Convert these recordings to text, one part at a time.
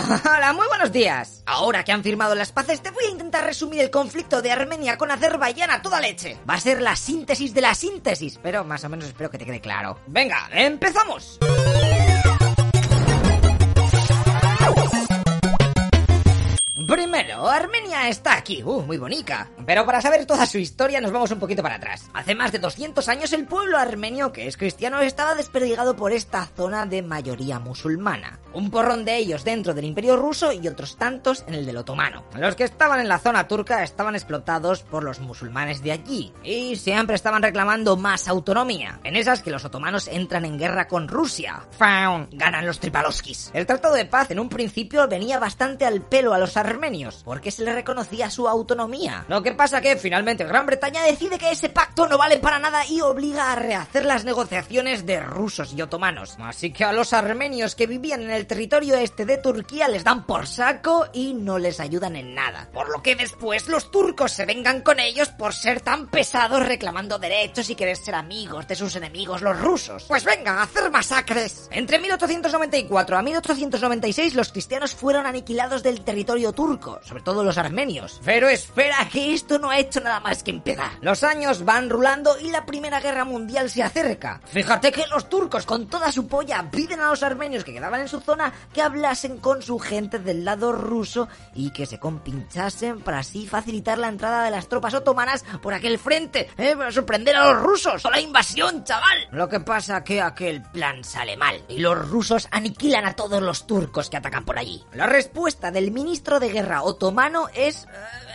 Hola, muy buenos días. Ahora que han firmado las paces, te voy a intentar resumir el conflicto de Armenia con Azerbaiyán a toda leche. Va a ser la síntesis de la síntesis, pero más o menos espero que te quede claro. Venga, empezamos. Primero, Armenia está aquí, uh, muy bonita. Pero para saber toda su historia nos vamos un poquito para atrás. Hace más de 200 años el pueblo armenio, que es cristiano, estaba desperdigado por esta zona de mayoría musulmana. Un porrón de ellos dentro del imperio ruso y otros tantos en el del otomano. Los que estaban en la zona turca estaban explotados por los musulmanes de allí y siempre estaban reclamando más autonomía. En esas que los otomanos entran en guerra con Rusia. ¡Faun! Ganan los Tripaloskis. El tratado de paz en un principio venía bastante al pelo a los armenios porque se le reconocía su autonomía. Lo que pasa que finalmente Gran Bretaña decide que ese pacto no vale para nada y obliga a rehacer las negociaciones de rusos y otomanos. Así que a los armenios que vivían en el territorio este de Turquía les dan por saco y no les ayudan en nada. Por lo que después los turcos se vengan con ellos por ser tan pesados reclamando derechos y querer ser amigos de sus enemigos los rusos. Pues vengan a hacer masacres. Entre 1894 a 1896 los cristianos fueron aniquilados del territorio turco sobre todo los armenios. Pero espera que esto no ha hecho nada más que empezar. Los años van rulando y la Primera Guerra Mundial se acerca. Fíjate que los turcos con toda su polla piden a los armenios que quedaban en su zona que hablasen con su gente del lado ruso y que se compinchasen para así facilitar la entrada de las tropas otomanas por aquel frente, ¿eh? para sorprender a los rusos o la invasión, chaval. Lo que pasa que aquel plan sale mal y los rusos aniquilan a todos los turcos que atacan por allí. La respuesta del ministro de Guerra otomano es eh,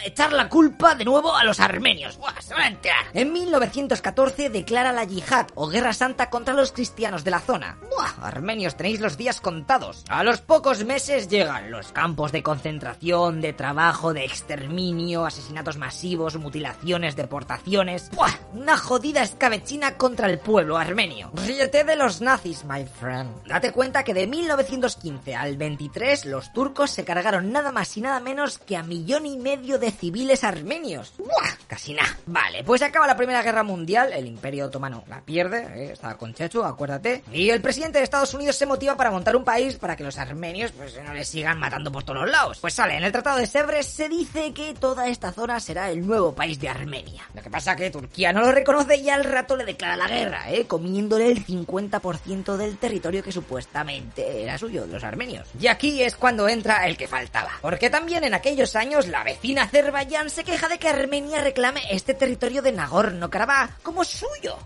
echar la culpa de nuevo a los armenios. Buah, se van a enterar. En 1914 declara la yihad o guerra santa contra los cristianos de la zona. Buah, armenios tenéis los días contados. A los pocos meses llegan los campos de concentración, de trabajo, de exterminio, asesinatos masivos, mutilaciones, deportaciones. Buah, una jodida escabechina contra el pueblo armenio. Ríete de los nazis, my friend. Date cuenta que de 1915 al 23 los turcos se cargaron nada más y nada menos que a millón y medio de civiles armenios. ¡Buah! Casi nada. Vale, pues acaba la Primera Guerra Mundial, el Imperio Otomano la pierde, eh, estaba con Chechu, acuérdate. Y el presidente de Estados Unidos se motiva para montar un país para que los armenios pues no les sigan matando por todos los lados. Pues sale, en el Tratado de Sevres se dice que toda esta zona será el nuevo país de Armenia. Lo que pasa que Turquía no lo reconoce y al rato le declara la guerra, eh, comiéndole el 50% del territorio que supuestamente era suyo, los armenios. Y aquí es cuando entra el que faltaba. Porque también en aquellos años la vecina Azerbaiyán se queja de que Armenia reclame este territorio de Nagorno-Karabaj como suyo.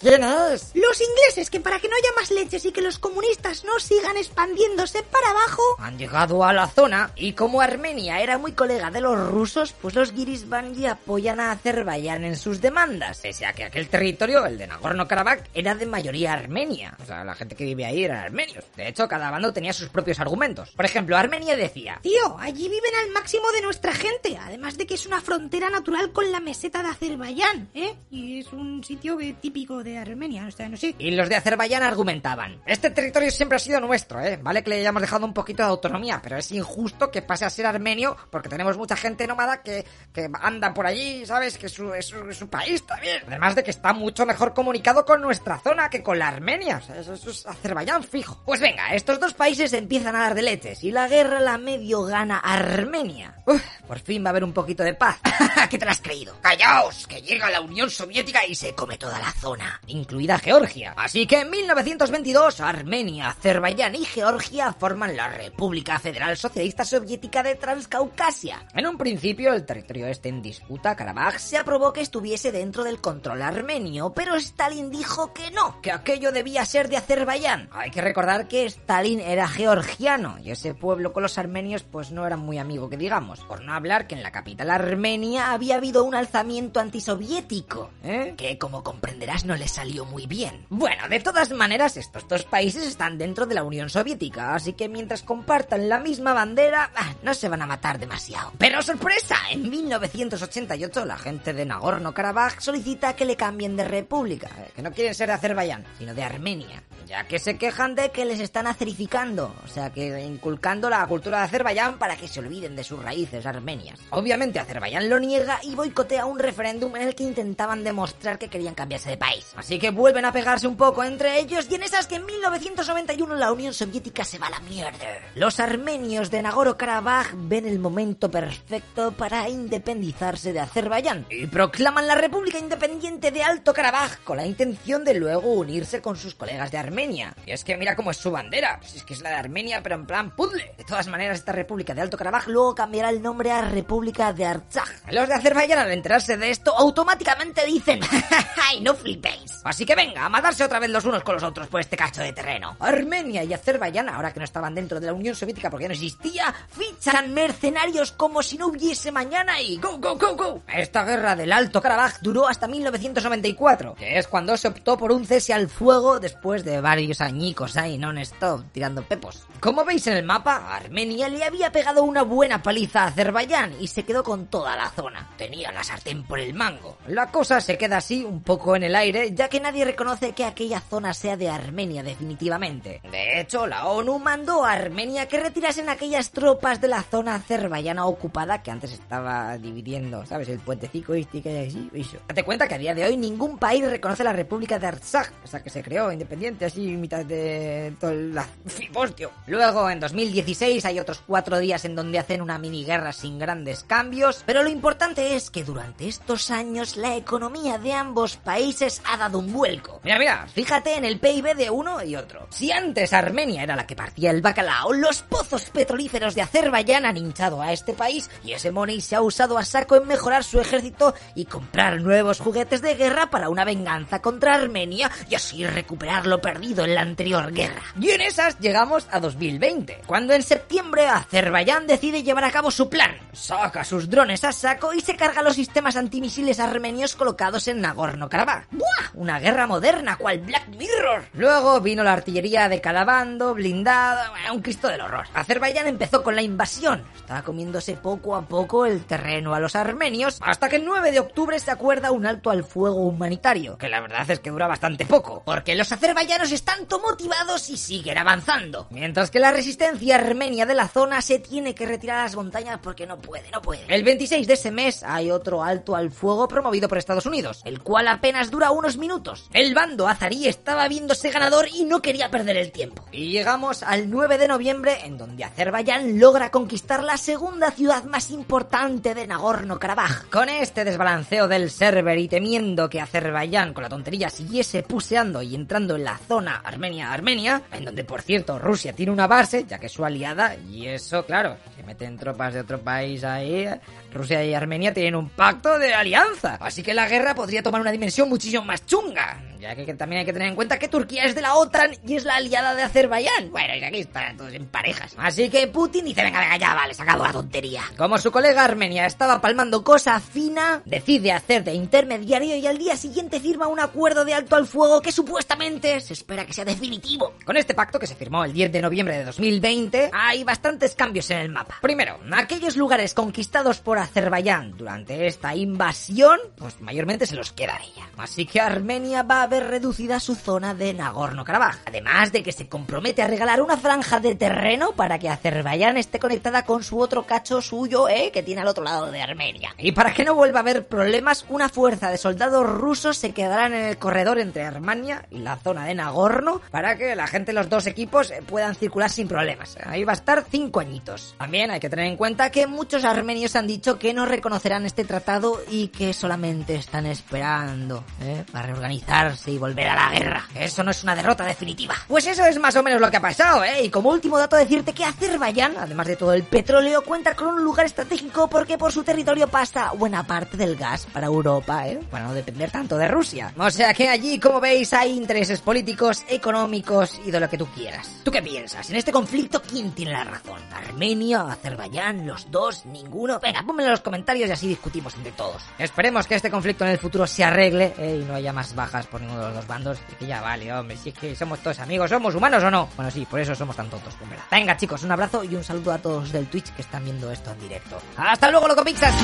¿Quién es? Los ingleses, que para que no haya más leches y que los comunistas no sigan expandiéndose para abajo, Han llegado a la zona y como Armenia era muy colega de los rusos, pues los Girisbangi apoyan a Azerbaiyán en sus demandas. Pese a que aquel territorio, el de Nagorno-Karabaj, era de mayoría armenia. O sea, la gente que vive ahí eran armenios. De hecho, cada bando tenía sus propios argumentos. Por ejemplo, Armenia decía... tío, allí viven al máximo de nuestra gente, además de que es una frontera natural con la meseta de Azerbaiyán, ¿eh? Y es un sitio eh, típico de Armenia, o sea, no sé. Y los de Azerbaiyán argumentaban, este territorio siempre ha sido nuestro, ¿eh? Vale que le hayamos dejado un poquito de autonomía, pero es injusto que pase a ser armenio porque tenemos mucha gente nómada que, que anda por allí, ¿sabes? Que es su, es su- es su país también. Además de que está mucho mejor comunicado con nuestra zona que con la Armenia. O sea, eso, eso es Azerbaiyán fijo. Pues venga, estos dos países empiezan a dar de leches y la guerra la medio gana Armenia. Uf, por fin va a haber un poquito de paz. ¿Qué te la has creído? Callaos, que llega la Unión Soviética y se come toda la zona, incluida Georgia. Así que en 1922, Armenia, Azerbaiyán y Georgia forman la República Federal Socialista Soviética de Transcaucasia. En un principio, el territorio este en disputa, Karabaj, se aprobó que estuviese dentro del control armenio, pero Stalin dijo que no, que aquello debía ser de Azerbaiyán. Hay que recordar que Stalin era georgiano y ese pueblo con los armenios pues no era muy amigo que digamos. Por no hablar que en la capital armenia había habido un alzamiento antisoviético, ¿eh? que como comprenderás no le salió muy bien. Bueno, de todas maneras, estos dos países están dentro de la Unión Soviética, así que mientras compartan la misma bandera, ah, no se van a matar demasiado. Pero sorpresa, en 1988 la gente de Nagorno-Karabaj solicita que le cambien de república, eh, que no quieren ser de Azerbaiyán, sino de Armenia, ya que se quejan de que les están azerificando, o sea que inculcando la cultura de Azerbaiyán para que se olviden de sus raíces armenias Obviamente Azerbaiyán lo niega y boicotea un referéndum en el que intentaban demostrar que querían cambiarse de país. Así que vuelven a pegarse un poco entre ellos y en esas que en 1991 la Unión Soviética se va a la mierda. Los armenios de Nagorno-Karabaj ven el momento perfecto para independizarse de Azerbaiyán y proclaman la República Independiente de Alto Karabaj con la intención de luego unirse con sus colegas de Armenia. Y es que mira cómo es su bandera, pues es que es la de Armenia pero en plan puzzle. De todas maneras esta República de Alto Karabaj luego cambiará el nombre a República de Artsaj. Los de Azerbaiyán al enterarse de esto automáticamente dicen ¡Ay, no flipéis! Así que venga, a matarse otra vez los unos con los otros por este cacho de terreno. Armenia y Azerbaiyán, ahora que no estaban dentro de la Unión Soviética porque no existía, fichan mercenarios como si no hubiese mañana y ¡go, go, go, go! Esta guerra del Alto Karabaj duró hasta 1994, que es cuando se optó por un cese al fuego después de varios añicos ahí non-stop tirando pepos. Como veis en el mapa, Armenia le había pegado una buena paliza a Azerbaiyán y se quedó con toda la zona. Tenía la sartén por el mango. La cosa se queda así un poco en el aire, ya que nadie reconoce que aquella zona sea de Armenia definitivamente. De hecho, la ONU mandó a Armenia que retirasen aquellas tropas de la zona azerbaiyana ocupada que antes estaba dividiendo, ¿sabes? El puentecico este que hay así, eso. Date cuenta que a día de hoy ningún país reconoce la República de Artsaj, o sea que se creó independiente así mitad de todo el fibostio. Luego, en 2016 hay otros cuatro días en donde hacen una mini guerra sin grandes cambios, pero lo importante es que durante estos años la economía de ambos países ha dado un vuelco. Mira, mira, fíjate en el PIB de uno y otro. Si antes Armenia era la que partía el bacalao, los pozos petrolíferos de Azerbaiyán han hinchado a este país y ese money se ha usado a saco en mejorar su ejército y comprar nuevos juguetes de guerra para una venganza contra Armenia y así recuperar lo perdido en la anterior guerra. Y en esas llegamos a 2020, cuando en septiembre Azerbaiyán decide llevar a cabo su plan. Saca sus drones a saco y se carga los sistemas antimisiles armenios colocados en Nagorno-Karabaj. ¡Buah! Una guerra moderna, cual Black Mirror. Luego vino la artillería de cada bando, blindada, un cristo del horror. Azerbaiyán empezó con la invasión. Estaba comiéndose poco a poco el terreno a los armenios, hasta que el 9 de octubre se acuerda un alto al fuego humanitario, que la verdad es que dura bastante poco, porque los azerbaiyanos están motivados y siguen avanzando. Mientras que la resistencia armenia de la zona se tiene que retirar a las montañas porque no puede, no puede. El 26 de ese mes hay otro alto al fuego promovido por Estados Unidos, el cual apenas dura unos minutos. El bando azarí estaba viéndose ganador y no quería perder el tiempo. Y llegamos al 9 de noviembre, en donde Azerbaiyán logra conquistar la segunda ciudad más importante de Nagorno-Karabaj. Con este desbalanceo del server y temiendo que Azerbaiyán con la tontería siguiese puseando y entrando en la zona Armenia-Armenia, en donde por cierto Rusia tiene una base, ya que es su aliada, y eso, claro, se meten tropas de otro país ahí, Rusia y Armenia tienen un pacto de alianza. Así que la guerra podría tomar una dimensión muchísimo más chunga. Ya que, también hay que tener en cuenta que Turquía es de la OTAN y es la aliada de Azerbaiyán. Bueno, y aquí están todos en parejas. Así que Putin dice, venga, venga, ya, vale, sacado la tontería. Como su colega Armenia estaba palmando cosa fina, decide hacer de intermediario y al día siguiente firma un acuerdo de alto al fuego que supuestamente se espera que sea definitivo. Con este pacto, que se firmó el 10 de noviembre de 2020, hay bastantes cambios en el mapa. Primero, aquellos lugares conquistados por Azerbaiyán durante esta invasión, pues mayormente se los queda ella. Así que Armenia va a ver reducida su zona de Nagorno-Karabaj. Además de que se compromete a regalar una franja de terreno para que Azerbaiyán esté conectada con su otro cacho suyo, ¿eh? Que tiene al otro lado de Armenia. Y para que no vuelva a haber problemas, una fuerza de soldados rusos se quedarán en el corredor entre Armenia y la zona de Nagorno para que la gente de los dos equipos eh, puedan circular sin problemas. Ahí va a estar cinco añitos. También hay que tener en cuenta que muchos armenios han dicho que no reconocerán este tratado y que solamente están esperando ¿eh? para y volver a la guerra. Eso no es una derrota definitiva. Pues eso es más o menos lo que ha pasado, ¿eh? Y como último dato decirte que Azerbaiyán, además de todo el petróleo, cuenta con un lugar estratégico porque por su territorio pasa buena parte del gas para Europa, ¿eh? Para no depender tanto de Rusia. O sea que allí, como veis, hay intereses políticos, económicos y de lo que tú quieras. ¿Tú qué piensas? En este conflicto, ¿quién tiene la razón? ¿Armenia, Azerbaiyán, los dos, ninguno? Venga, pónmelo en los comentarios y así discutimos entre todos. Esperemos que este conflicto en el futuro se arregle ¿eh? y no haya más bajas por ninguno de los dos bandos. Y que ya vale, hombre, si es que somos todos amigos, ¿somos humanos o no? Bueno, sí, por eso somos tan tontos, pues verdad. Venga, chicos, un abrazo y un saludo a todos del Twitch que están viendo esto en directo. ¡Hasta luego, loco Pixas!